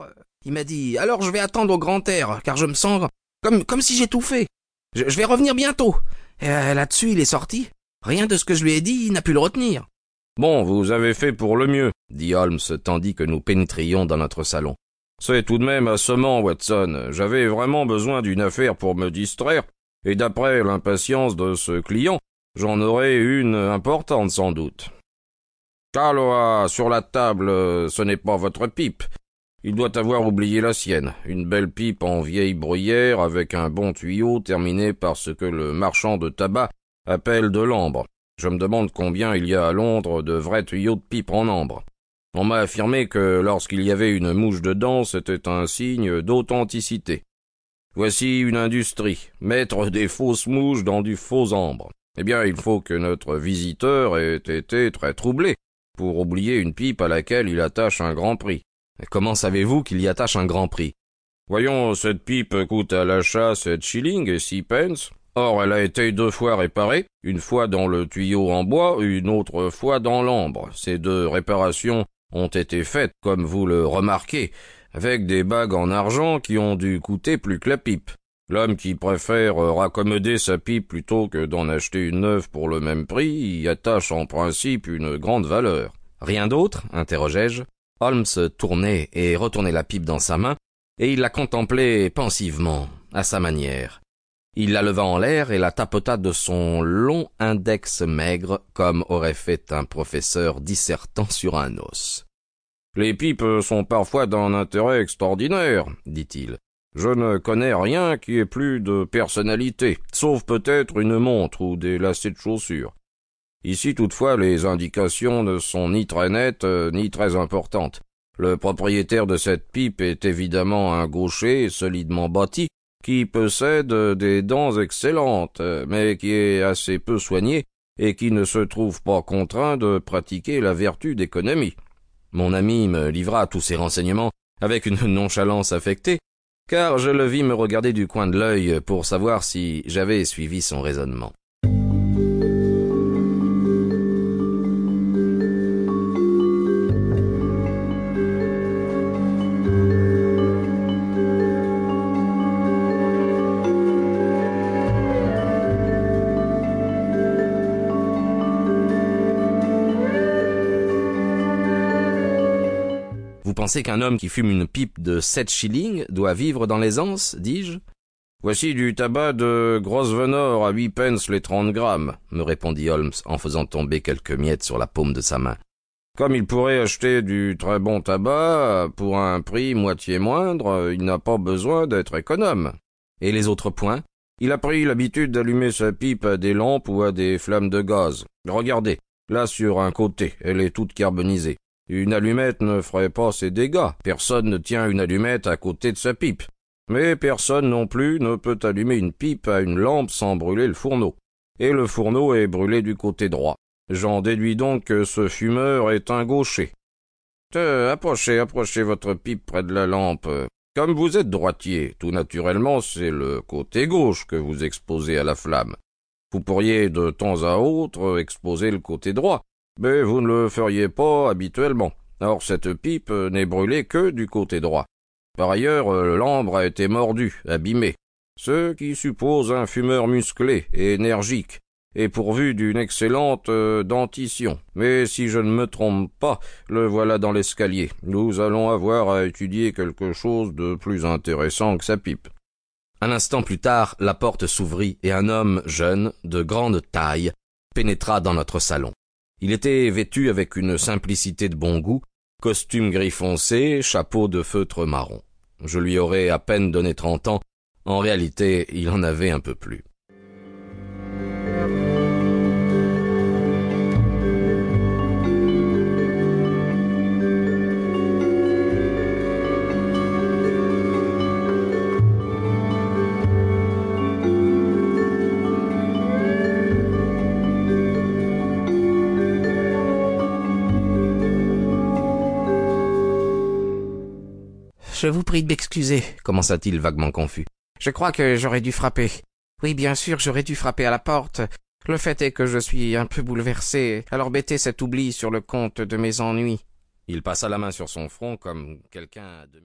alors, il m'a dit, alors je vais attendre au grand air, car je me sens comme, comme si j'étouffais. Je, je vais revenir bientôt. Et euh, là-dessus, il est sorti. Rien de ce que je lui ai dit, n'a pu le retenir. Bon, vous avez fait pour le mieux, dit Holmes, tandis que nous pénétrions dans notre salon. C'est tout de même assommant, Watson. J'avais vraiment besoin d'une affaire pour me distraire, et d'après l'impatience de ce client, j'en aurais une importante sans doute. Caloa, sur la table, ce n'est pas votre pipe. Il doit avoir oublié la sienne, une belle pipe en vieille bruyère avec un bon tuyau terminé par ce que le marchand de tabac appelle de l'ambre. Je me demande combien il y a à Londres de vrais tuyaux de pipe en ambre. On m'a affirmé que lorsqu'il y avait une mouche dedans, c'était un signe d'authenticité. Voici une industrie, mettre des fausses mouches dans du faux ambre. Eh bien, il faut que notre visiteur ait été très troublé pour oublier une pipe à laquelle il attache un grand prix. Comment savez-vous qu'il y attache un grand prix? Voyons, cette pipe coûte à l'achat sept shillings et six pence. Or, elle a été deux fois réparée, une fois dans le tuyau en bois, une autre fois dans l'ambre. Ces deux réparations ont été faites, comme vous le remarquez, avec des bagues en argent qui ont dû coûter plus que la pipe. L'homme qui préfère raccommoder sa pipe plutôt que d'en acheter une neuve pour le même prix y attache en principe une grande valeur. Rien d'autre? interrogeai-je. Holmes tournait et retournait la pipe dans sa main, et il la contemplait pensivement, à sa manière. Il la leva en l'air et la tapota de son long index maigre, comme aurait fait un professeur dissertant sur un os. Les pipes sont parfois d'un intérêt extraordinaire, dit-il. Je ne connais rien qui ait plus de personnalité, sauf peut-être une montre ou des lacets de chaussures. Ici toutefois les indications ne sont ni très nettes ni très importantes. Le propriétaire de cette pipe est évidemment un gaucher solidement bâti, qui possède des dents excellentes, mais qui est assez peu soigné et qui ne se trouve pas contraint de pratiquer la vertu d'économie. Mon ami me livra tous ces renseignements avec une nonchalance affectée, car je le vis me regarder du coin de l'œil pour savoir si j'avais suivi son raisonnement. Pensez qu'un homme qui fume une pipe de sept shillings doit vivre dans l'aisance, dis-je Voici du tabac de Grosvenor à huit pence les trente grammes, me répondit Holmes en faisant tomber quelques miettes sur la paume de sa main. Comme il pourrait acheter du très bon tabac pour un prix moitié moindre, il n'a pas besoin d'être économe. Et les autres points? Il a pris l'habitude d'allumer sa pipe à des lampes ou à des flammes de gaz. Regardez, là sur un côté, elle est toute carbonisée. Une allumette ne ferait pas ces dégâts. Personne ne tient une allumette à côté de sa pipe. Mais personne non plus ne peut allumer une pipe à une lampe sans brûler le fourneau. Et le fourneau est brûlé du côté droit. J'en déduis donc que ce fumeur est un gaucher. approchez, approchez votre pipe près de la lampe. Comme vous êtes droitier, tout naturellement c'est le côté gauche que vous exposez à la flamme. Vous pourriez de temps à autre exposer le côté droit, mais vous ne le feriez pas habituellement. Or cette pipe n'est brûlée que du côté droit. Par ailleurs, l'ambre a été mordu, abîmé, ce qui suppose un fumeur musclé et énergique, et pourvu d'une excellente euh, dentition. Mais si je ne me trompe pas, le voilà dans l'escalier. Nous allons avoir à étudier quelque chose de plus intéressant que sa pipe. Un instant plus tard, la porte s'ouvrit et un homme jeune, de grande taille, pénétra dans notre salon. Il était vêtu avec une simplicité de bon goût, costume gris foncé, chapeau de feutre marron. Je lui aurais à peine donné trente ans, en réalité il en avait un peu plus. Je vous prie de m'excuser, commença-t-il vaguement confus. Je crois que j'aurais dû frapper. Oui, bien sûr, j'aurais dû frapper à la porte. Le fait est que je suis un peu bouleversé, alors mettez cet oubli sur le compte de mes ennuis. Il passa la main sur son front comme quelqu'un de...